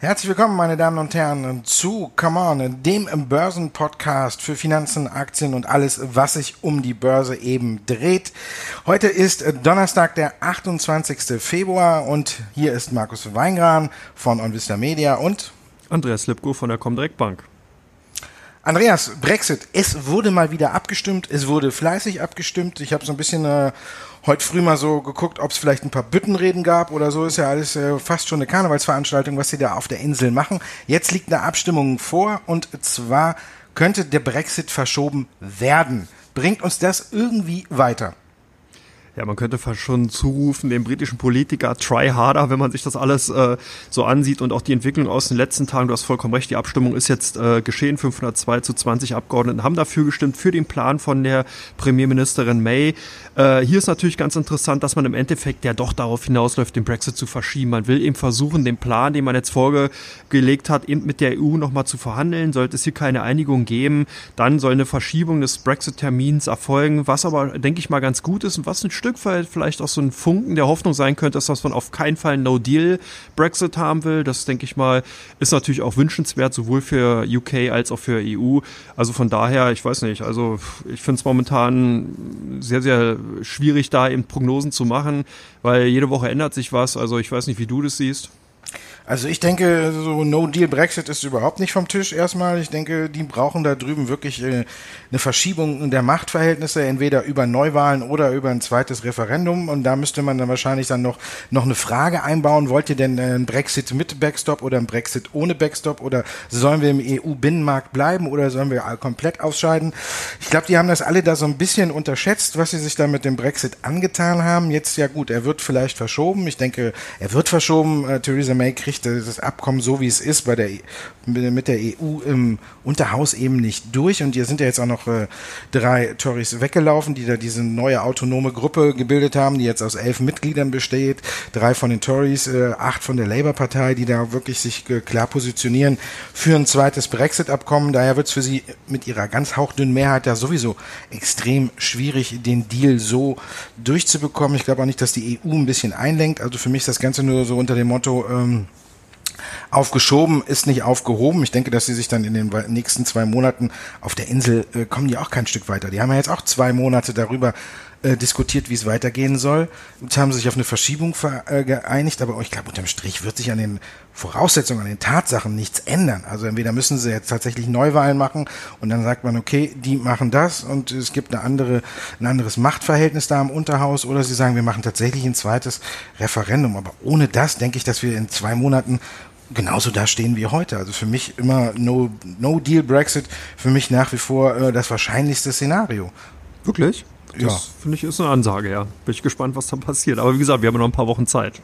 Herzlich willkommen, meine Damen und Herren, zu Come On, dem Börsenpodcast für Finanzen, Aktien und alles, was sich um die Börse eben dreht. Heute ist Donnerstag, der 28. Februar und hier ist Markus Weingran von OnVista Media und Andreas Lipko von der Comdirect Bank. Andreas, Brexit, es wurde mal wieder abgestimmt, es wurde fleißig abgestimmt. Ich habe so ein bisschen äh, heute früh mal so geguckt, ob es vielleicht ein paar Büttenreden gab oder so. Ist ja alles äh, fast schon eine Karnevalsveranstaltung, was sie da auf der Insel machen. Jetzt liegt eine Abstimmung vor und zwar könnte der Brexit verschoben werden. Bringt uns das irgendwie weiter? Ja, man könnte fast schon zurufen, dem britischen Politiker try harder, wenn man sich das alles äh, so ansieht und auch die Entwicklung aus den letzten Tagen, du hast vollkommen recht, die Abstimmung ist jetzt äh, geschehen, 502 zu 20 Abgeordneten haben dafür gestimmt, für den Plan von der Premierministerin May. Äh, hier ist natürlich ganz interessant, dass man im Endeffekt ja doch darauf hinausläuft, den Brexit zu verschieben. Man will eben versuchen, den Plan, den man jetzt vorgelegt hat, eben mit der EU nochmal zu verhandeln. Sollte es hier keine Einigung geben, dann soll eine Verschiebung des Brexit-Termins erfolgen, was aber, denke ich mal, ganz gut ist und was ein Stück Stück weit vielleicht auch so ein Funken der Hoffnung sein könnte, dass man auf keinen Fall No-Deal-Brexit haben will. Das, denke ich mal, ist natürlich auch wünschenswert, sowohl für UK als auch für EU. Also von daher, ich weiß nicht, also ich finde es momentan sehr, sehr schwierig, da eben Prognosen zu machen, weil jede Woche ändert sich was. Also ich weiß nicht, wie du das siehst. Also ich denke, so No-Deal-Brexit ist überhaupt nicht vom Tisch erstmal. Ich denke, die brauchen da drüben wirklich äh, eine Verschiebung der Machtverhältnisse, entweder über Neuwahlen oder über ein zweites Referendum. Und da müsste man dann wahrscheinlich dann noch, noch eine Frage einbauen. Wollt ihr denn äh, ein Brexit mit Backstop oder ein Brexit ohne Backstop? Oder sollen wir im EU-Binnenmarkt bleiben oder sollen wir komplett ausscheiden? Ich glaube, die haben das alle da so ein bisschen unterschätzt, was sie sich da mit dem Brexit angetan haben. Jetzt ja gut, er wird vielleicht verschoben. Ich denke, er wird verschoben. Äh, Theresa May kriegt kriegt das Abkommen so, wie es ist, bei der, mit der EU im Unterhaus eben nicht durch. Und hier sind ja jetzt auch noch äh, drei Tories weggelaufen, die da diese neue autonome Gruppe gebildet haben, die jetzt aus elf Mitgliedern besteht. Drei von den Tories, äh, acht von der Labour-Partei, die da wirklich sich äh, klar positionieren für ein zweites Brexit-Abkommen. Daher wird es für sie mit ihrer ganz hauchdünnen Mehrheit da sowieso extrem schwierig, den Deal so durchzubekommen. Ich glaube auch nicht, dass die EU ein bisschen einlenkt. Also für mich ist das Ganze nur so unter dem Motto, ähm, aufgeschoben ist nicht aufgehoben. Ich denke, dass sie sich dann in den nächsten zwei Monaten auf der Insel äh, kommen die auch kein Stück weiter. Die haben ja jetzt auch zwei Monate darüber äh, diskutiert, wie es weitergehen soll. Jetzt haben sie sich auf eine Verschiebung äh, geeinigt, aber ich glaube, unterm Strich wird sich an den Voraussetzungen, an den Tatsachen nichts ändern. Also entweder müssen sie jetzt tatsächlich Neuwahlen machen und dann sagt man, okay, die machen das und es gibt eine andere, ein anderes Machtverhältnis da im Unterhaus oder sie sagen, wir machen tatsächlich ein zweites Referendum. Aber ohne das denke ich, dass wir in zwei Monaten genauso da stehen wie heute. Also für mich immer No, no Deal Brexit, für mich nach wie vor äh, das wahrscheinlichste Szenario. Wirklich? Das ja. finde ich ist eine Ansage, ja. Bin ich gespannt, was da passiert. Aber wie gesagt, wir haben noch ein paar Wochen Zeit.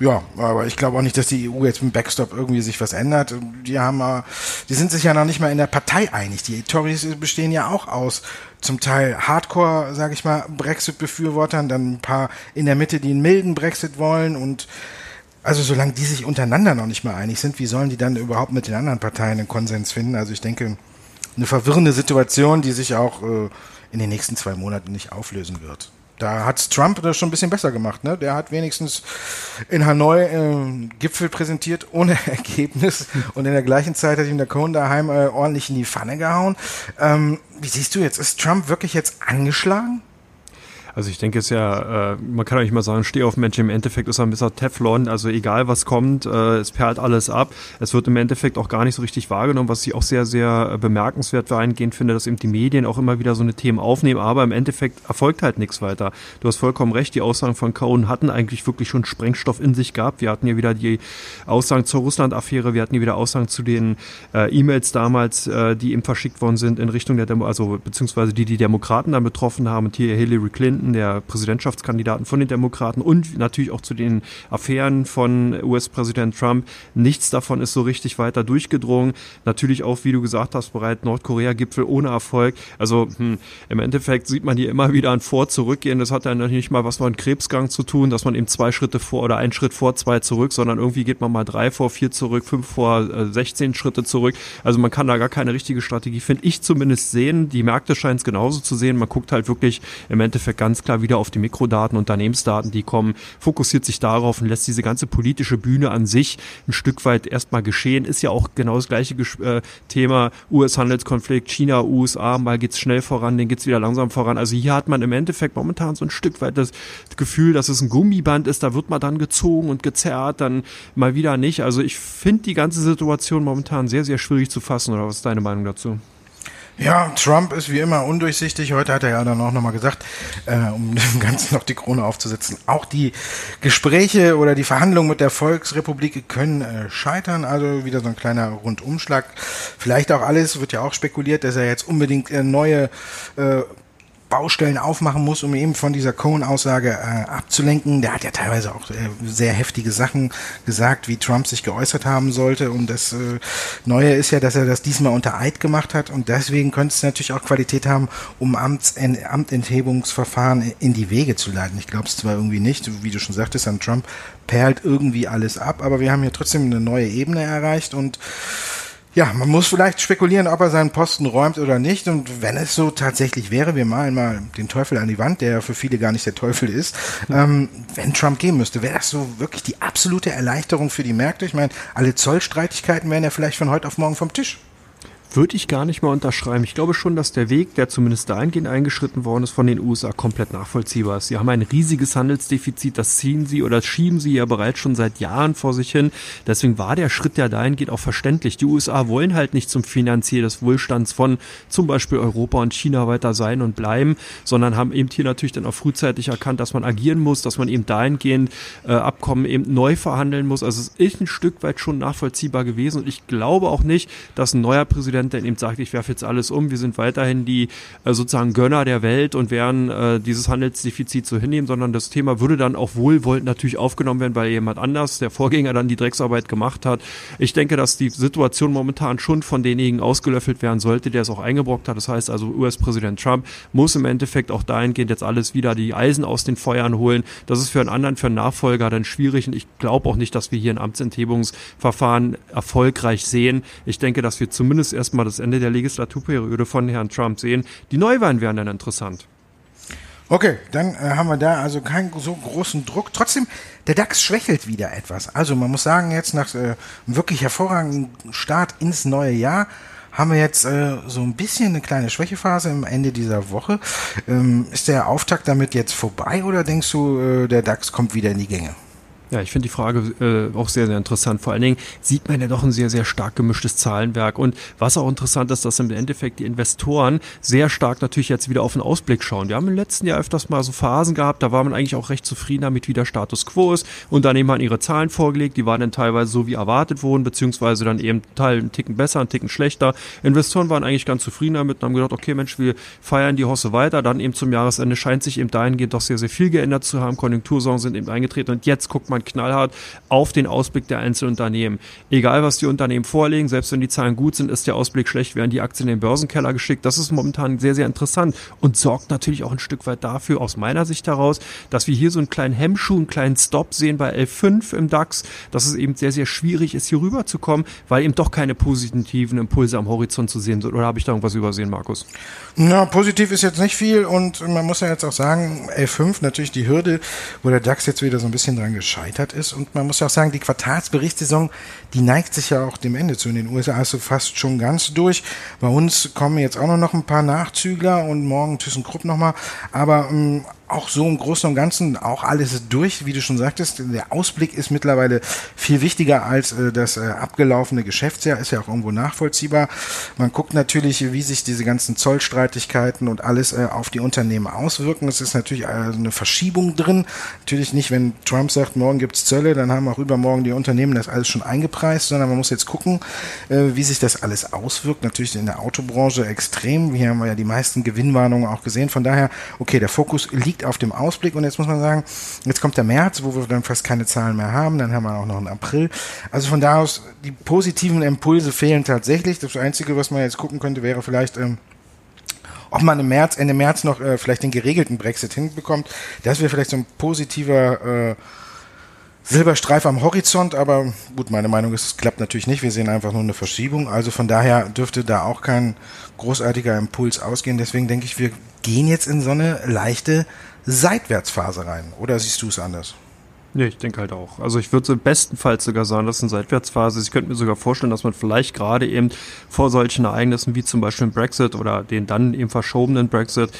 Ja, aber ich glaube auch nicht, dass die EU jetzt mit dem Backstop irgendwie sich was ändert. Die haben, die sind sich ja noch nicht mal in der Partei einig. Die Tories bestehen ja auch aus zum Teil Hardcore, sage ich mal, Brexit-Befürwortern, dann ein paar in der Mitte, die einen milden Brexit wollen und also solange die sich untereinander noch nicht mal einig sind, wie sollen die dann überhaupt mit den anderen Parteien einen Konsens finden? Also ich denke, eine verwirrende Situation, die sich auch äh, in den nächsten zwei Monaten nicht auflösen wird. Da hat Trump das schon ein bisschen besser gemacht. Ne? Der hat wenigstens in Hanoi äh, Gipfel präsentiert ohne Ergebnis und in der gleichen Zeit hat ihm der Cohn daheim äh, ordentlich in die Pfanne gehauen. Ähm, wie siehst du jetzt? Ist Trump wirklich jetzt angeschlagen? Also ich denke es ja, äh, man kann auch nicht mal sagen, steh auf Mensch, im Endeffekt ist er ein bisschen Teflon, also egal was kommt, äh, es perlt alles ab. Es wird im Endeffekt auch gar nicht so richtig wahrgenommen, was ich auch sehr, sehr äh, bemerkenswert eingehend finde, dass eben die Medien auch immer wieder so eine Themen aufnehmen, aber im Endeffekt erfolgt halt nichts weiter. Du hast vollkommen recht, die Aussagen von Cohen hatten eigentlich wirklich schon Sprengstoff in sich gehabt. Wir hatten ja wieder die Aussagen zur Russland-Affäre, wir hatten ja wieder Aussagen zu den äh, E-Mails damals, äh, die eben verschickt worden sind in Richtung der Demo, also beziehungsweise die die Demokraten dann betroffen haben und hier Hillary Clinton Präsidenten, der Präsidentschaftskandidaten von den Demokraten und natürlich auch zu den Affären von US-Präsident Trump. Nichts davon ist so richtig weiter durchgedrungen. Natürlich auch, wie du gesagt hast, bereits Nordkorea-Gipfel ohne Erfolg. Also hm, im Endeffekt sieht man hier immer wieder ein Vor-Zurückgehen. Das hat ja nicht mal was mit einem Krebsgang zu tun, dass man eben zwei Schritte vor oder einen Schritt vor, zwei zurück, sondern irgendwie geht man mal drei vor, vier zurück, fünf vor, äh, 16 Schritte zurück. Also man kann da gar keine richtige Strategie, finde ich zumindest, sehen. Die Märkte scheinen es genauso zu sehen. Man guckt halt wirklich im Endeffekt ganz klar wieder auf die Mikrodaten, Unternehmensdaten, die kommen, fokussiert sich darauf und lässt diese ganze politische Bühne an sich ein Stück weit erstmal geschehen. Ist ja auch genau das gleiche äh, Thema US-Handelskonflikt, China, USA, mal geht's schnell voran, dann geht's wieder langsam voran. Also hier hat man im Endeffekt momentan so ein Stück weit das Gefühl, dass es ein Gummiband ist, da wird man dann gezogen und gezerrt, dann mal wieder nicht. Also ich finde die ganze Situation momentan sehr, sehr schwierig zu fassen. Oder was ist deine Meinung dazu? Ja, Trump ist wie immer undurchsichtig. Heute hat er ja dann auch nochmal gesagt, äh, um dem Ganzen noch die Krone aufzusetzen, auch die Gespräche oder die Verhandlungen mit der Volksrepublik können äh, scheitern. Also wieder so ein kleiner Rundumschlag. Vielleicht auch alles, wird ja auch spekuliert, dass er jetzt unbedingt äh, neue äh, Baustellen aufmachen muss, um eben von dieser Cohen-Aussage äh, abzulenken. Der hat ja teilweise auch äh, sehr heftige Sachen gesagt, wie Trump sich geäußert haben sollte. Und das äh, Neue ist ja, dass er das diesmal unter Eid gemacht hat. Und deswegen könnte es natürlich auch Qualität haben, um Amts Amtenthebungsverfahren in die Wege zu leiten. Ich glaube es zwar irgendwie nicht, wie du schon sagtest, an Trump perlt irgendwie alles ab, aber wir haben hier trotzdem eine neue Ebene erreicht und ja, man muss vielleicht spekulieren, ob er seinen Posten räumt oder nicht. Und wenn es so tatsächlich wäre, wir malen mal den Teufel an die Wand, der für viele gar nicht der Teufel ist. Ähm, wenn Trump gehen müsste, wäre das so wirklich die absolute Erleichterung für die Märkte. Ich meine, alle Zollstreitigkeiten wären ja vielleicht von heute auf morgen vom Tisch. Würde ich gar nicht mal unterschreiben. Ich glaube schon, dass der Weg, der zumindest dahingehend eingeschritten worden ist, von den USA komplett nachvollziehbar ist. Sie haben ein riesiges Handelsdefizit, das ziehen sie oder schieben sie ja bereits schon seit Jahren vor sich hin. Deswegen war der Schritt, der dahingehend auch verständlich. Die USA wollen halt nicht zum Finanzier des Wohlstands von zum Beispiel Europa und China weiter sein und bleiben, sondern haben eben hier natürlich dann auch frühzeitig erkannt, dass man agieren muss, dass man eben dahingehend äh, Abkommen eben neu verhandeln muss. Also es ist ein Stück weit schon nachvollziehbar gewesen und ich glaube auch nicht, dass ein neuer Präsident Präsident, der eben sagt, ich werfe jetzt alles um, wir sind weiterhin die äh, sozusagen Gönner der Welt und werden äh, dieses Handelsdefizit so hinnehmen, sondern das Thema würde dann auch wohlwollend natürlich aufgenommen werden, weil jemand anders, der Vorgänger dann die Drecksarbeit gemacht hat. Ich denke, dass die Situation momentan schon von denjenigen ausgelöffelt werden sollte, der es auch eingebrockt hat. Das heißt also, US-Präsident Trump muss im Endeffekt auch dahingehend jetzt alles wieder die Eisen aus den Feuern holen. Das ist für einen anderen, für einen Nachfolger dann schwierig und ich glaube auch nicht, dass wir hier ein Amtsenthebungsverfahren erfolgreich sehen. Ich denke, dass wir zumindest erst erstmal das Ende der Legislaturperiode von Herrn Trump sehen. Die Neuwahlen wären dann interessant. Okay, dann äh, haben wir da also keinen so großen Druck. Trotzdem, der DAX schwächelt wieder etwas. Also man muss sagen, jetzt nach äh, einem wirklich hervorragenden Start ins neue Jahr haben wir jetzt äh, so ein bisschen eine kleine Schwächephase am Ende dieser Woche. Ähm, ist der Auftakt damit jetzt vorbei oder denkst du, äh, der DAX kommt wieder in die Gänge? Ja, ich finde die Frage äh, auch sehr, sehr interessant. Vor allen Dingen sieht man ja doch ein sehr, sehr stark gemischtes Zahlenwerk. Und was auch interessant ist, dass im Endeffekt die Investoren sehr stark natürlich jetzt wieder auf den Ausblick schauen. Wir haben im letzten Jahr öfters mal so Phasen gehabt, da war man eigentlich auch recht zufrieden damit, wie der Status quo ist. Unternehmen haben ihre Zahlen vorgelegt, die waren dann teilweise so wie erwartet wurden, beziehungsweise dann eben Teil einen Ticken besser, einen Ticken schlechter. Investoren waren eigentlich ganz zufrieden damit und haben gedacht, okay Mensch, wir feiern die Hosse weiter. Dann eben zum Jahresende scheint sich eben dahingehend doch sehr, sehr viel geändert zu haben. Konjunktursorgen sind eben eingetreten und jetzt guckt man knallhart auf den Ausblick der einzelnen Unternehmen. Egal, was die Unternehmen vorlegen, selbst wenn die Zahlen gut sind, ist der Ausblick schlecht, werden die Aktien in den Börsenkeller geschickt. Das ist momentan sehr, sehr interessant und sorgt natürlich auch ein Stück weit dafür, aus meiner Sicht heraus, dass wir hier so einen kleinen Hemmschuh, einen kleinen Stop sehen bei L5 im DAX, dass es eben sehr, sehr schwierig ist, hier rüberzukommen, weil eben doch keine positiven Impulse am Horizont zu sehen sind. Oder habe ich da irgendwas übersehen, Markus? Na, positiv ist jetzt nicht viel und man muss ja jetzt auch sagen, L5 natürlich die Hürde, wo der DAX jetzt wieder so ein bisschen dran gescheitert ist und man muss ja auch sagen, die Quartalsberichtssaison, die neigt sich ja auch dem Ende zu. In den USA ist so fast schon ganz durch. Bei uns kommen jetzt auch noch ein paar Nachzügler und morgen ThyssenKrupp nochmal. Aber ähm, auch so im Großen und Ganzen auch alles durch, wie du schon sagtest. Der Ausblick ist mittlerweile viel wichtiger als äh, das äh, abgelaufene Geschäftsjahr, ist ja auch irgendwo nachvollziehbar. Man guckt natürlich, wie sich diese ganzen Zollstreitigkeiten und alles äh, auf die Unternehmen auswirken. Es ist natürlich eine Verschiebung drin. Natürlich nicht, wenn Trump sagt, morgen gibt's Zölle, dann haben auch übermorgen die Unternehmen das alles schon eingepreist, sondern man muss jetzt gucken, äh, wie sich das alles auswirkt. Natürlich in der Autobranche extrem. Hier haben wir ja die meisten Gewinnwarnungen auch gesehen. Von daher, okay, der Fokus liegt liegt auf dem Ausblick und jetzt muss man sagen, jetzt kommt der März, wo wir dann fast keine Zahlen mehr haben, dann haben wir auch noch einen April. Also von da aus, die positiven Impulse fehlen tatsächlich. Das Einzige, was man jetzt gucken könnte, wäre vielleicht, ähm, ob man im März, Ende März noch äh, vielleicht den geregelten Brexit hinbekommt. Das wäre vielleicht so ein positiver äh, Silberstreif am Horizont, aber gut, meine Meinung ist, es klappt natürlich nicht. Wir sehen einfach nur eine Verschiebung. Also von daher dürfte da auch kein großartiger Impuls ausgehen. Deswegen denke ich, wir gehen jetzt in so eine leichte Seitwärtsphase rein. Oder siehst du es anders? Nee, ich denke halt auch. Also ich würde bestenfalls sogar sagen, dass es eine Seitwärtsphase ist. Ich könnte mir sogar vorstellen, dass man vielleicht gerade eben vor solchen Ereignissen wie zum Beispiel Brexit oder den dann eben verschobenen Brexit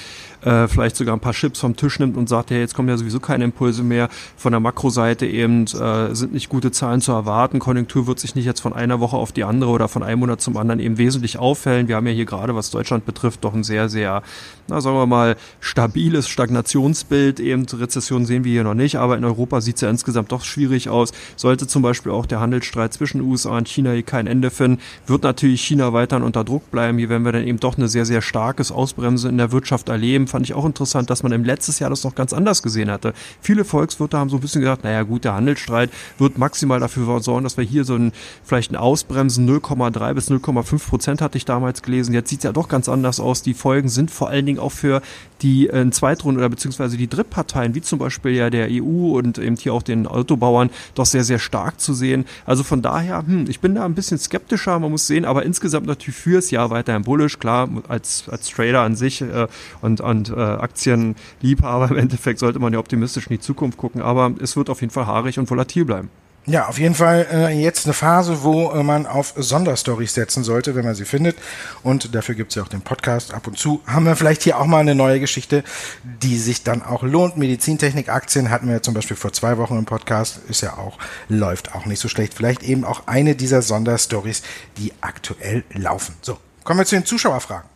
äh, vielleicht sogar ein paar Chips vom Tisch nimmt und sagt, ja, jetzt kommen ja sowieso keine Impulse mehr. Von der Makroseite eben äh, sind nicht gute Zahlen zu erwarten. Konjunktur wird sich nicht jetzt von einer Woche auf die andere oder von einem Monat zum anderen eben wesentlich auffällen. Wir haben ja hier gerade, was Deutschland betrifft, doch ein sehr, sehr, na, sagen wir mal, stabiles Stagnationsbild. Eben Rezession sehen wir hier noch nicht, aber in Europa sieht es ja insgesamt doch schwierig aus. Sollte zum Beispiel auch der Handelsstreit zwischen USA und China hier kein Ende finden, wird natürlich China weiterhin unter Druck bleiben. Hier werden wir dann eben doch eine sehr, sehr starkes Ausbremsen in der Wirtschaft erleben fand ich auch interessant, dass man im letztes Jahr das noch ganz anders gesehen hatte. Viele Volkswirte haben so ein bisschen gesagt, naja gut, der Handelsstreit wird maximal dafür sorgen, dass wir hier so ein, vielleicht ein Ausbremsen 0,3 bis 0,5 Prozent hatte ich damals gelesen. Jetzt sieht es ja doch ganz anders aus. Die Folgen sind vor allen Dingen auch für die äh, Zweitrunden oder beziehungsweise die Drittparteien, wie zum Beispiel ja der EU und eben hier auch den Autobauern, doch sehr, sehr stark zu sehen. Also von daher, hm, ich bin da ein bisschen skeptischer, man muss sehen, aber insgesamt natürlich fürs Jahr weiterhin bullish, klar, als, als Trader an sich äh, und, und äh, Aktienliebhaber im Endeffekt sollte man ja optimistisch in die Zukunft gucken, aber es wird auf jeden Fall haarig und volatil bleiben. Ja, auf jeden Fall äh, jetzt eine Phase, wo äh, man auf Sonderstories setzen sollte, wenn man sie findet. Und dafür gibt's ja auch den Podcast. Ab und zu haben wir vielleicht hier auch mal eine neue Geschichte, die sich dann auch lohnt. Medizintechnik-Aktien hatten wir ja zum Beispiel vor zwei Wochen im Podcast. Ist ja auch, läuft auch nicht so schlecht. Vielleicht eben auch eine dieser Sonderstories, die aktuell laufen. So, kommen wir zu den Zuschauerfragen.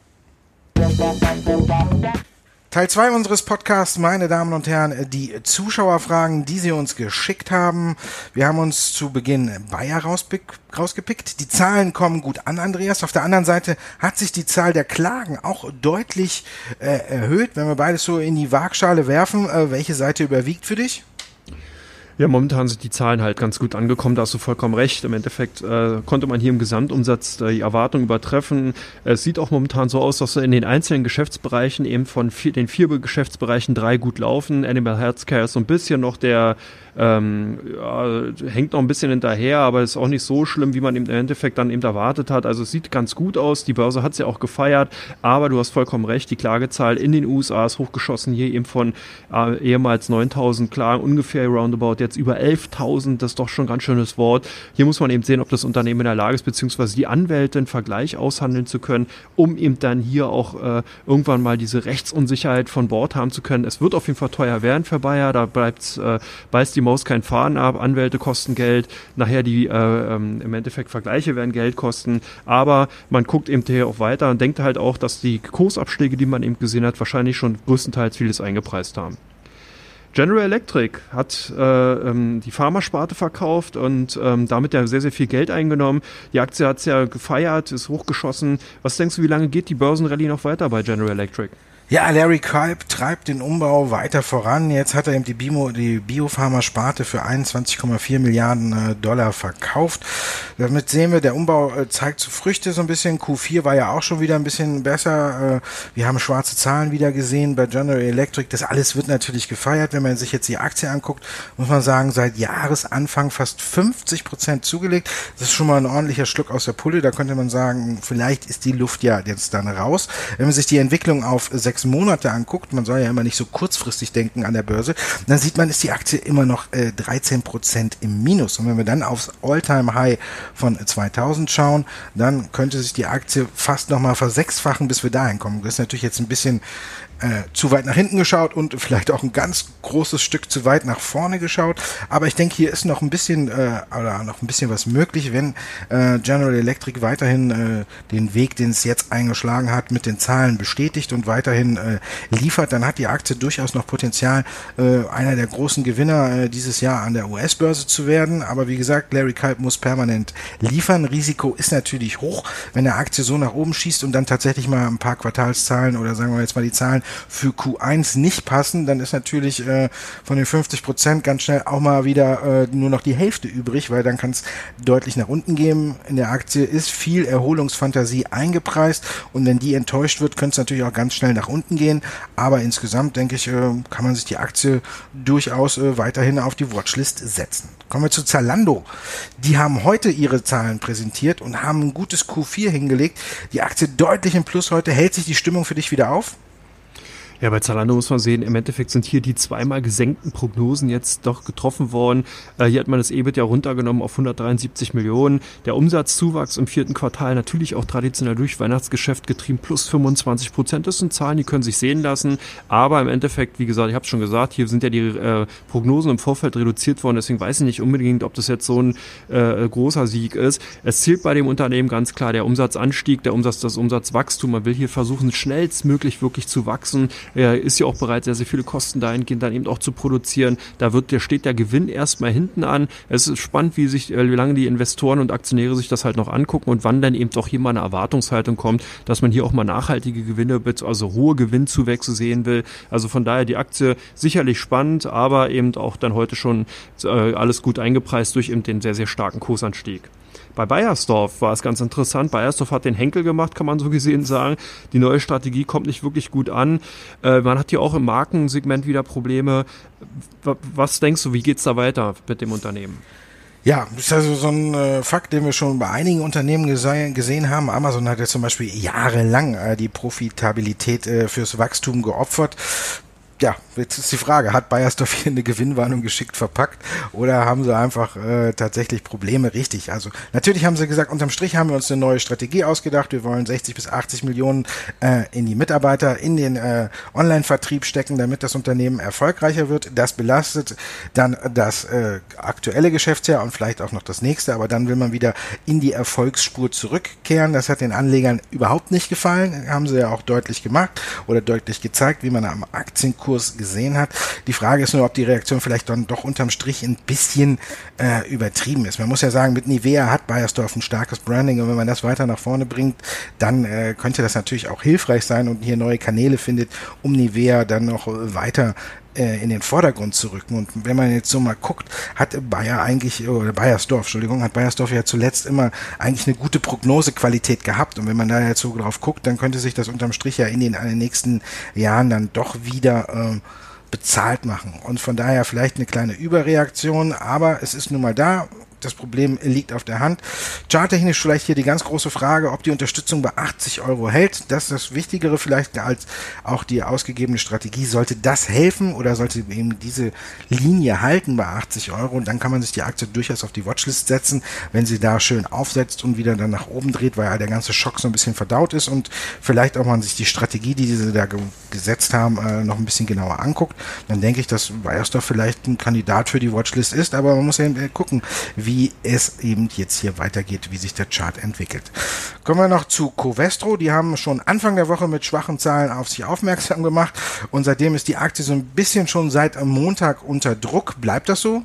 Teil 2 unseres Podcasts, meine Damen und Herren, die Zuschauerfragen, die Sie uns geschickt haben. Wir haben uns zu Beginn Bayer rausgepickt. Die Zahlen kommen gut an, Andreas. Auf der anderen Seite hat sich die Zahl der Klagen auch deutlich äh, erhöht. Wenn wir beides so in die Waagschale werfen, äh, welche Seite überwiegt für dich? Ja, momentan sind die Zahlen halt ganz gut angekommen, da hast du vollkommen recht. Im Endeffekt äh, konnte man hier im Gesamtumsatz äh, die Erwartung übertreffen. Es sieht auch momentan so aus, dass in den einzelnen Geschäftsbereichen eben von vier, den vier Geschäftsbereichen drei gut laufen. Animal Healthcare ist so ein bisschen noch der ähm, ja, hängt noch ein bisschen hinterher, aber ist auch nicht so schlimm, wie man im Endeffekt dann eben erwartet hat. Also es sieht ganz gut aus. Die Börse hat es ja auch gefeiert, aber du hast vollkommen recht. Die Klagezahl in den USA ist hochgeschossen. Hier eben von äh, ehemals 9000 Klagen ungefähr roundabout jetzt über 11.000. Das ist doch schon ein ganz schönes Wort. Hier muss man eben sehen, ob das Unternehmen in der Lage ist, beziehungsweise die Anwälte einen Vergleich aushandeln zu können, um eben dann hier auch äh, irgendwann mal diese Rechtsunsicherheit von Bord haben zu können. Es wird auf jeden Fall teuer werden für Bayer. Da bleibt, äh, beißt die Maus kein Faden ab, Anwälte kosten Geld, nachher die äh, ähm, im Endeffekt Vergleiche werden Geld kosten, aber man guckt eben hier auch weiter und denkt halt auch, dass die Kursabschläge, die man eben gesehen hat, wahrscheinlich schon größtenteils vieles eingepreist haben. General Electric hat äh, ähm, die Pharmasparte verkauft und ähm, damit ja sehr, sehr viel Geld eingenommen. Die Aktie hat es ja gefeiert, ist hochgeschossen. Was denkst du, wie lange geht die Börsenrallye noch weiter bei General Electric? Ja, Larry Kalb treibt den Umbau weiter voran. Jetzt hat er eben die, Bimo, die Biopharma-Sparte für 21,4 Milliarden äh, Dollar verkauft. Damit sehen wir, der Umbau äh, zeigt zu Früchte so ein bisschen. Q4 war ja auch schon wieder ein bisschen besser. Äh, wir haben schwarze Zahlen wieder gesehen bei General Electric. Das alles wird natürlich gefeiert. Wenn man sich jetzt die Aktie anguckt, muss man sagen, seit Jahresanfang fast 50 Prozent zugelegt. Das ist schon mal ein ordentlicher Schluck aus der Pulle. Da könnte man sagen, vielleicht ist die Luft ja jetzt dann raus. Wenn man sich die Entwicklung auf sechs sechs Monate anguckt, man soll ja immer nicht so kurzfristig denken an der Börse, dann sieht man, ist die Aktie immer noch äh, 13 Prozent im Minus. Und wenn wir dann aufs All-Time-High von 2000 schauen, dann könnte sich die Aktie fast nochmal versechsfachen, bis wir dahin kommen. Das ist natürlich jetzt ein bisschen äh, zu weit nach hinten geschaut und vielleicht auch ein ganz großes Stück zu weit nach vorne geschaut. Aber ich denke, hier ist noch ein bisschen äh, oder noch ein bisschen was möglich, wenn äh, General Electric weiterhin äh, den Weg, den es jetzt eingeschlagen hat, mit den Zahlen bestätigt und weiterhin äh, liefert, dann hat die Aktie durchaus noch Potenzial, äh, einer der großen Gewinner äh, dieses Jahr an der US-Börse zu werden. Aber wie gesagt, Larry Kalb muss permanent liefern. Risiko ist natürlich hoch, wenn der Aktie so nach oben schießt und dann tatsächlich mal ein paar Quartalszahlen oder sagen wir jetzt mal die Zahlen für Q1 nicht passen, dann ist natürlich äh, von den 50 Prozent ganz schnell auch mal wieder äh, nur noch die Hälfte übrig, weil dann kann es deutlich nach unten gehen. In der Aktie ist viel Erholungsfantasie eingepreist und wenn die enttäuscht wird, könnte es natürlich auch ganz schnell nach unten gehen. Aber insgesamt denke ich, äh, kann man sich die Aktie durchaus äh, weiterhin auf die Watchlist setzen. Kommen wir zu Zalando. Die haben heute ihre Zahlen präsentiert und haben ein gutes Q4 hingelegt. Die Aktie deutlich im Plus heute. Hält sich die Stimmung für dich wieder auf? Ja, bei Zalando muss man sehen, im Endeffekt sind hier die zweimal gesenkten Prognosen jetzt doch getroffen worden. Äh, hier hat man das EBIT ja runtergenommen auf 173 Millionen. Der Umsatzzuwachs im vierten Quartal natürlich auch traditionell durch Weihnachtsgeschäft getrieben, plus 25 Prozent. Das sind Zahlen, die können sich sehen lassen. Aber im Endeffekt, wie gesagt, ich habe schon gesagt, hier sind ja die äh, Prognosen im Vorfeld reduziert worden. Deswegen weiß ich nicht unbedingt, ob das jetzt so ein äh, großer Sieg ist. Es zählt bei dem Unternehmen ganz klar der Umsatzanstieg, der Umsatz, das Umsatzwachstum. Man will hier versuchen, schnellstmöglich wirklich zu wachsen er ist ja auch bereit, sehr, sehr viele Kosten dahingehend dann eben auch zu produzieren. Da wird, der steht der Gewinn erstmal hinten an. Es ist spannend, wie sich, äh, wie lange die Investoren und Aktionäre sich das halt noch angucken und wann dann eben doch hier mal eine Erwartungshaltung kommt, dass man hier auch mal nachhaltige Gewinne, also hohe Gewinnzuwächse sehen will. Also von daher die Aktie sicherlich spannend, aber eben auch dann heute schon äh, alles gut eingepreist durch eben den sehr, sehr starken Kursanstieg. Bei Bayersdorf war es ganz interessant. Bayersdorf hat den Henkel gemacht, kann man so gesehen sagen. Die neue Strategie kommt nicht wirklich gut an. Äh, man hat hier auch im Markensegment wieder Probleme. Was denkst du, wie geht es da weiter mit dem Unternehmen? Ja, das ist also so ein äh, Fakt, den wir schon bei einigen Unternehmen gese gesehen haben. Amazon hat ja zum Beispiel jahrelang äh, die Profitabilität äh, fürs Wachstum geopfert ja, jetzt ist die Frage, hat Bayersdorf hier eine Gewinnwarnung geschickt verpackt oder haben sie einfach äh, tatsächlich Probleme richtig? Also natürlich haben sie gesagt, unterm Strich haben wir uns eine neue Strategie ausgedacht. Wir wollen 60 bis 80 Millionen äh, in die Mitarbeiter, in den äh, Online-Vertrieb stecken, damit das Unternehmen erfolgreicher wird. Das belastet dann das äh, aktuelle Geschäftsjahr und vielleicht auch noch das nächste, aber dann will man wieder in die Erfolgsspur zurückkehren. Das hat den Anlegern überhaupt nicht gefallen, haben sie ja auch deutlich gemacht oder deutlich gezeigt, wie man am Aktienkurs Kurs gesehen hat. Die Frage ist nur, ob die Reaktion vielleicht dann doch unterm Strich ein bisschen äh, übertrieben ist. Man muss ja sagen, mit Nivea hat Bayersdorf ein starkes Branding und wenn man das weiter nach vorne bringt, dann äh, könnte das natürlich auch hilfreich sein und hier neue Kanäle findet, um Nivea dann noch weiter äh, in den Vordergrund zu rücken. Und wenn man jetzt so mal guckt, hat Bayer eigentlich, oder Bayersdorf, Entschuldigung, hat Bayersdorf ja zuletzt immer eigentlich eine gute Prognosequalität gehabt. Und wenn man da jetzt so drauf guckt, dann könnte sich das unterm Strich ja in den, in den nächsten Jahren dann doch wieder äh, bezahlt machen. Und von daher vielleicht eine kleine Überreaktion, aber es ist nun mal da das Problem liegt auf der Hand. Charttechnisch vielleicht hier die ganz große Frage, ob die Unterstützung bei 80 Euro hält. Das ist das Wichtigere vielleicht als auch die ausgegebene Strategie. Sollte das helfen oder sollte eben diese Linie halten bei 80 Euro? Und dann kann man sich die Aktie durchaus auf die Watchlist setzen, wenn sie da schön aufsetzt und wieder dann nach oben dreht, weil der ganze Schock so ein bisschen verdaut ist und vielleicht auch man sich die Strategie, die sie da ge gesetzt haben, äh, noch ein bisschen genauer anguckt. Dann denke ich, dass Bayersdorf vielleicht ein Kandidat für die Watchlist ist, aber man muss ja gucken, wie wie es eben jetzt hier weitergeht, wie sich der Chart entwickelt. Kommen wir noch zu Covestro. Die haben schon Anfang der Woche mit schwachen Zahlen auf sich aufmerksam gemacht und seitdem ist die Aktie so ein bisschen schon seit Montag unter Druck. Bleibt das so?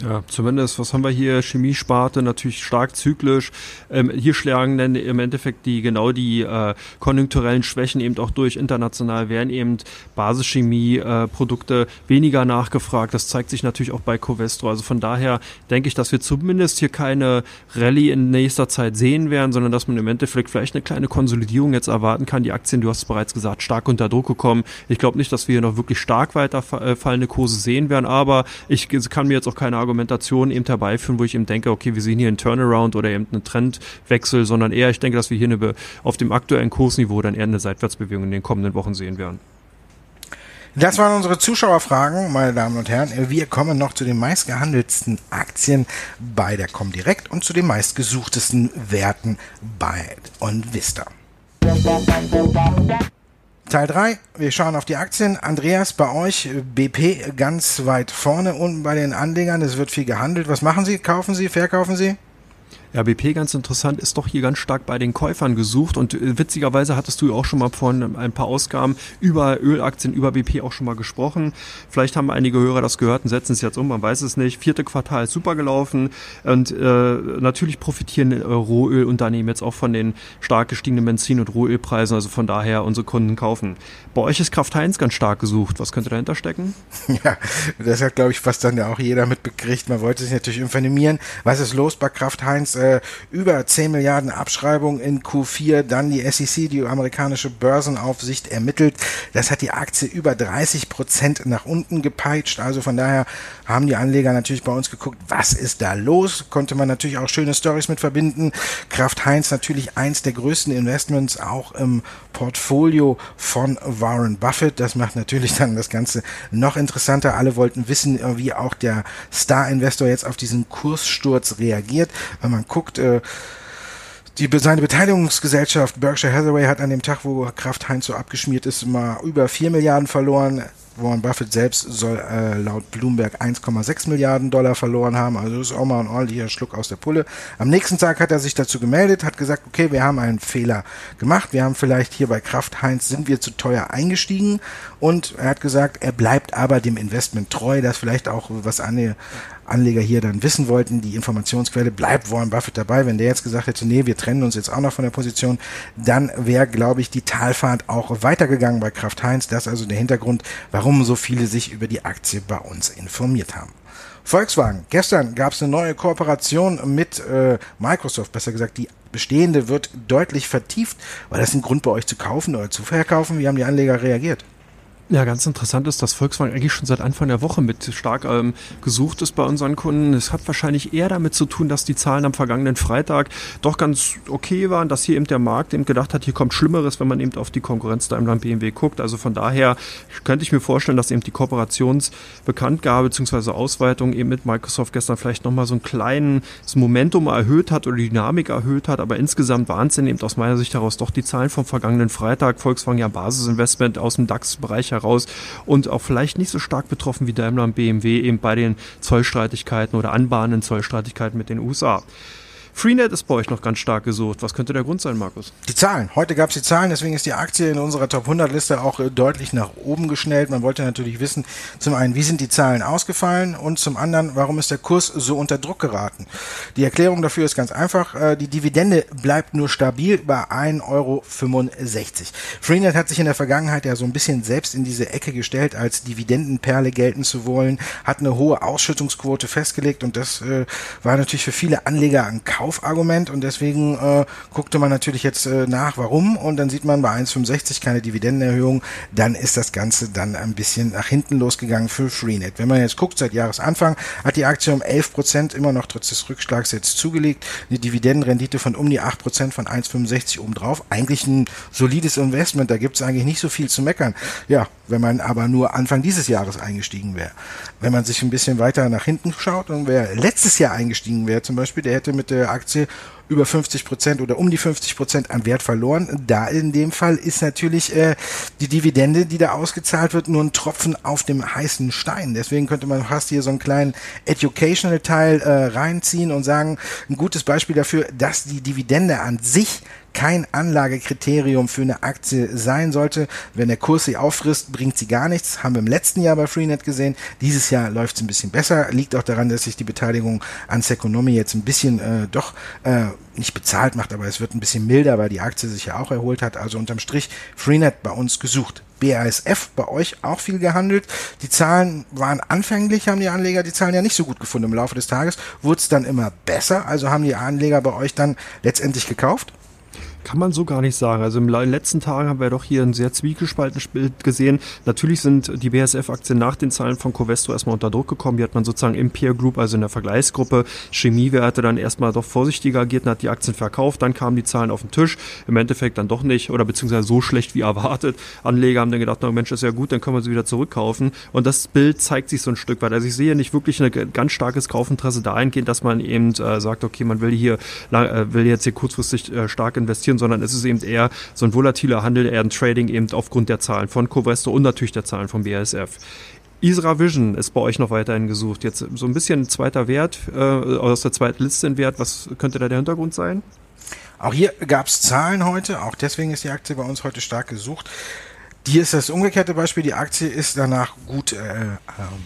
Ja, zumindest, was haben wir hier? Chemiesparte, natürlich stark zyklisch. Ähm, hier schlagen dann im Endeffekt die genau die äh, konjunkturellen Schwächen eben auch durch. International werden eben Basischemie-Produkte äh, weniger nachgefragt. Das zeigt sich natürlich auch bei Covestro. Also von daher denke ich, dass wir zumindest hier keine Rallye in nächster Zeit sehen werden, sondern dass man im Endeffekt vielleicht eine kleine Konsolidierung jetzt erwarten kann. Die Aktien, du hast es bereits gesagt, stark unter Druck gekommen. Ich glaube nicht, dass wir hier noch wirklich stark weiter äh, Kurse sehen werden, aber ich kann mir jetzt auch keine Argumentation eben herbeiführen, wo ich eben denke, okay, wir sehen hier einen Turnaround oder eben einen Trendwechsel, sondern eher, ich denke, dass wir hier eine, auf dem aktuellen Kursniveau dann eher eine Seitwärtsbewegung in den kommenden Wochen sehen werden. Das waren unsere Zuschauerfragen, meine Damen und Herren. Wir kommen noch zu den meistgehandelten Aktien bei der Comdirect und zu den meistgesuchtesten Werten bei OnVista. Teil 3, wir schauen auf die Aktien. Andreas, bei euch BP ganz weit vorne unten bei den Anlegern. Es wird viel gehandelt. Was machen Sie? Kaufen Sie? Verkaufen Sie? RBP ganz interessant, ist doch hier ganz stark bei den Käufern gesucht und äh, witzigerweise hattest du auch schon mal vor ein paar Ausgaben über Ölaktien, über BP auch schon mal gesprochen. Vielleicht haben einige Hörer das gehört und setzen es jetzt um, man weiß es nicht. Vierte Quartal ist super gelaufen und äh, natürlich profitieren äh, Rohölunternehmen jetzt auch von den stark gestiegenen Benzin- und Rohölpreisen, also von daher unsere Kunden kaufen. Bei euch ist Kraft Heinz ganz stark gesucht. Was könnte dahinter stecken? Ja, das hat glaube ich fast dann ja auch jeder mitbekriegt. Man wollte sich natürlich informieren, was ist los bei Kraft Heinz? Äh, über 10 Milliarden Abschreibung in Q4, dann die SEC, die amerikanische Börsenaufsicht, ermittelt. Das hat die Aktie über 30 Prozent nach unten gepeitscht. Also von daher haben die Anleger natürlich bei uns geguckt, was ist da los? Konnte man natürlich auch schöne Stories mit verbinden. Kraft Heinz natürlich eins der größten Investments auch im Portfolio von Warren Buffett. Das macht natürlich dann das Ganze noch interessanter. Alle wollten wissen, wie auch der Star-Investor jetzt auf diesen Kurssturz reagiert. Wenn man guckt, äh, die, seine Beteiligungsgesellschaft Berkshire Hathaway hat an dem Tag, wo Kraft Heinz so abgeschmiert ist, mal über 4 Milliarden verloren. Warren Buffett selbst soll äh, laut Bloomberg 1,6 Milliarden Dollar verloren haben. Also das ist auch mal ein ordentlicher Schluck aus der Pulle. Am nächsten Tag hat er sich dazu gemeldet, hat gesagt, okay, wir haben einen Fehler gemacht. Wir haben vielleicht hier bei Kraft Heinz sind wir zu teuer eingestiegen. Und er hat gesagt, er bleibt aber dem Investment treu. Das vielleicht auch was an Anleger hier dann wissen wollten, die Informationsquelle, bleibt Warren Buffett dabei. Wenn der jetzt gesagt hätte, nee, wir trennen uns jetzt auch noch von der Position, dann wäre, glaube ich, die Talfahrt auch weitergegangen bei Kraft Heinz. Das ist also der Hintergrund, warum so viele sich über die Aktie bei uns informiert haben. Volkswagen. Gestern gab es eine neue Kooperation mit äh, Microsoft, besser gesagt, die bestehende wird deutlich vertieft. War das ein Grund bei euch zu kaufen oder zu verkaufen? Wie haben die Anleger reagiert? Ja, ganz interessant ist, dass Volkswagen eigentlich schon seit Anfang der Woche mit stark ähm, gesucht ist bei unseren Kunden. Es hat wahrscheinlich eher damit zu tun, dass die Zahlen am vergangenen Freitag doch ganz okay waren, dass hier eben der Markt eben gedacht hat, hier kommt Schlimmeres, wenn man eben auf die Konkurrenz da im BMW guckt. Also von daher könnte ich mir vorstellen, dass eben die Kooperationsbekanntgabe bzw. Ausweitung eben mit Microsoft gestern vielleicht nochmal so ein kleines Momentum erhöht hat oder die Dynamik erhöht hat. Aber insgesamt es eben aus meiner Sicht heraus doch die Zahlen vom vergangenen Freitag. Volkswagen ja Basisinvestment aus dem DAX-Bereich heraus und auch vielleicht nicht so stark betroffen wie Daimler und BMW eben bei den Zollstreitigkeiten oder anbahnenden Zollstreitigkeiten mit den USA. Freenet ist bei euch noch ganz stark gesucht. Was könnte der Grund sein, Markus? Die Zahlen. Heute gab es die Zahlen, deswegen ist die Aktie in unserer Top 100 Liste auch äh, deutlich nach oben geschnellt. Man wollte natürlich wissen, zum einen, wie sind die Zahlen ausgefallen und zum anderen, warum ist der Kurs so unter Druck geraten? Die Erklärung dafür ist ganz einfach. Äh, die Dividende bleibt nur stabil bei 1,65 Euro. Freenet hat sich in der Vergangenheit ja so ein bisschen selbst in diese Ecke gestellt, als Dividendenperle gelten zu wollen, hat eine hohe Ausschüttungsquote festgelegt und das äh, war natürlich für viele Anleger ein Kauf Kaufargument und deswegen äh, guckte man natürlich jetzt äh, nach, warum und dann sieht man bei 1,65 keine Dividendenerhöhung, dann ist das Ganze dann ein bisschen nach hinten losgegangen für Freenet. Wenn man jetzt guckt, seit Jahresanfang hat die Aktie um 11 Prozent immer noch trotz des Rückschlags jetzt zugelegt, eine Dividendenrendite von um die 8 Prozent von 1,65 obendrauf. Eigentlich ein solides Investment, da gibt es eigentlich nicht so viel zu meckern. Ja, wenn man aber nur Anfang dieses Jahres eingestiegen wäre. Wenn man sich ein bisschen weiter nach hinten schaut und wer letztes Jahr eingestiegen wäre zum Beispiel, der hätte mit der Aktie über 50 Prozent oder um die 50 Prozent an Wert verloren. Da in dem Fall ist natürlich äh, die Dividende, die da ausgezahlt wird, nur ein Tropfen auf dem heißen Stein. Deswegen könnte man fast hier so einen kleinen Educational Teil äh, reinziehen und sagen, ein gutes Beispiel dafür, dass die Dividende an sich kein Anlagekriterium für eine Aktie sein sollte. Wenn der Kurs sie auffrisst, bringt sie gar nichts. Haben wir im letzten Jahr bei Freenet gesehen. Dieses Jahr läuft es ein bisschen besser. Liegt auch daran, dass sich die Beteiligung an Seconomy jetzt ein bisschen äh, doch äh, nicht bezahlt macht, aber es wird ein bisschen milder, weil die Aktie sich ja auch erholt hat. Also unterm Strich Freenet bei uns gesucht. BASF bei euch auch viel gehandelt. Die Zahlen waren anfänglich, haben die Anleger die Zahlen ja nicht so gut gefunden. Im Laufe des Tages wurde es dann immer besser. Also haben die Anleger bei euch dann letztendlich gekauft? Kann man so gar nicht sagen. Also im letzten Tagen haben wir doch hier ein sehr zwiegespaltenes Bild gesehen. Natürlich sind die BSF-Aktien nach den Zahlen von Covestro erstmal unter Druck gekommen. Die hat man sozusagen im Peer Group, also in der Vergleichsgruppe Chemiewerte dann erstmal doch vorsichtiger agiert und hat die Aktien verkauft. Dann kamen die Zahlen auf den Tisch. Im Endeffekt dann doch nicht oder beziehungsweise so schlecht wie erwartet. Anleger haben dann gedacht, na Mensch, ist ja gut, dann können wir sie wieder zurückkaufen. Und das Bild zeigt sich so ein Stück weit. Also ich sehe nicht wirklich ein ganz starkes Kaufinteresse dahingehend, dass man eben äh, sagt, okay, man will hier, äh, will jetzt hier kurzfristig äh, stark investieren sondern es ist eben eher so ein volatiler Handel, eher ein Trading eben aufgrund der Zahlen von Covestro und natürlich der Zahlen von BASF. Isra Vision ist bei euch noch weiterhin gesucht. Jetzt so ein bisschen zweiter Wert, äh, aus der zweiten Liste in Wert. Was könnte da der Hintergrund sein? Auch hier gab es Zahlen heute, auch deswegen ist die Aktie bei uns heute stark gesucht. Hier ist das umgekehrte Beispiel. Die Aktie ist danach gut äh, äh,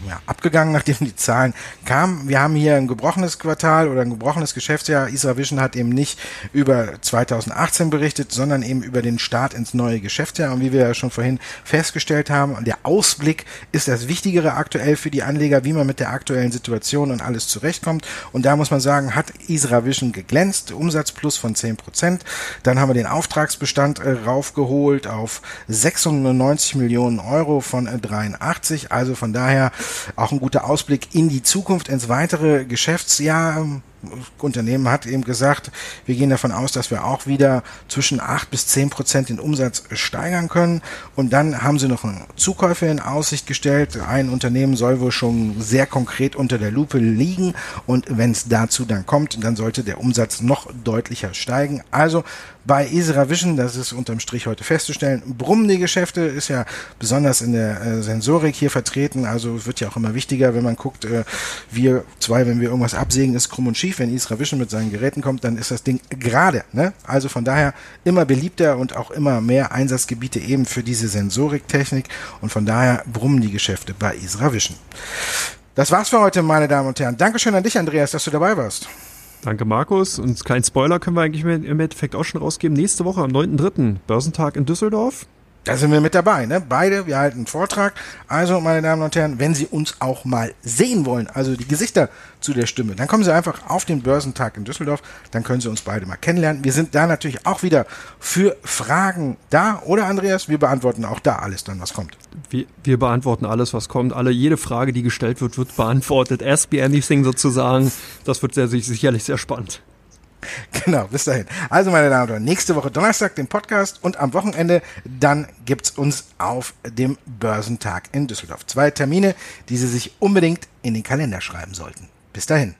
ja, abgegangen, nachdem die Zahlen kamen. Wir haben hier ein gebrochenes Quartal oder ein gebrochenes Geschäftsjahr. Isra Vision hat eben nicht über 2018 berichtet, sondern eben über den Start ins neue Geschäftsjahr. Und wie wir ja schon vorhin festgestellt haben, der Ausblick ist das Wichtigere aktuell für die Anleger, wie man mit der aktuellen Situation und alles zurechtkommt. Und da muss man sagen, hat Isra Vision geglänzt. Umsatz plus von 10 Prozent. Dann haben wir den Auftragsbestand äh, raufgeholt auf 600 90 Millionen Euro von 83. Also von daher auch ein guter Ausblick in die Zukunft, ins weitere Geschäftsjahr. Unternehmen hat eben gesagt, wir gehen davon aus, dass wir auch wieder zwischen 8 bis 10 Prozent den Umsatz steigern können. Und dann haben sie noch Zukäufe in Aussicht gestellt. Ein Unternehmen soll wohl schon sehr konkret unter der Lupe liegen. Und wenn es dazu dann kommt, dann sollte der Umsatz noch deutlicher steigen. Also bei Isra Vision, das ist unterm Strich heute festzustellen, brummen die Geschäfte, ist ja besonders in der äh, Sensorik hier vertreten. Also wird ja auch immer wichtiger, wenn man guckt, äh, wir zwei, wenn wir irgendwas absägen, ist krumm und schief wenn Isra Vision mit seinen Geräten kommt, dann ist das Ding gerade. Ne? Also von daher immer beliebter und auch immer mehr Einsatzgebiete eben für diese Sensoriktechnik und von daher brummen die Geschäfte bei Isra Vision. Das war's für heute, meine Damen und Herren. Dankeschön an dich, Andreas, dass du dabei warst. Danke, Markus. Und kleinen Spoiler können wir eigentlich im Endeffekt auch schon rausgeben. Nächste Woche am 9.3. Börsentag in Düsseldorf. Da sind wir mit dabei, ne? Beide, wir halten einen Vortrag. Also, meine Damen und Herren, wenn Sie uns auch mal sehen wollen, also die Gesichter zu der Stimme, dann kommen Sie einfach auf den Börsentag in Düsseldorf, dann können Sie uns beide mal kennenlernen. Wir sind da natürlich auch wieder für Fragen da, oder Andreas? Wir beantworten auch da alles dann, was kommt. Wir, wir beantworten alles, was kommt. Alle, jede Frage, die gestellt wird, wird beantwortet. Ask me anything sozusagen. Das wird sehr, sicherlich sehr spannend. Genau, bis dahin. Also, meine Damen und Herren, nächste Woche Donnerstag den Podcast und am Wochenende dann gibt's uns auf dem Börsentag in Düsseldorf. Zwei Termine, die Sie sich unbedingt in den Kalender schreiben sollten. Bis dahin.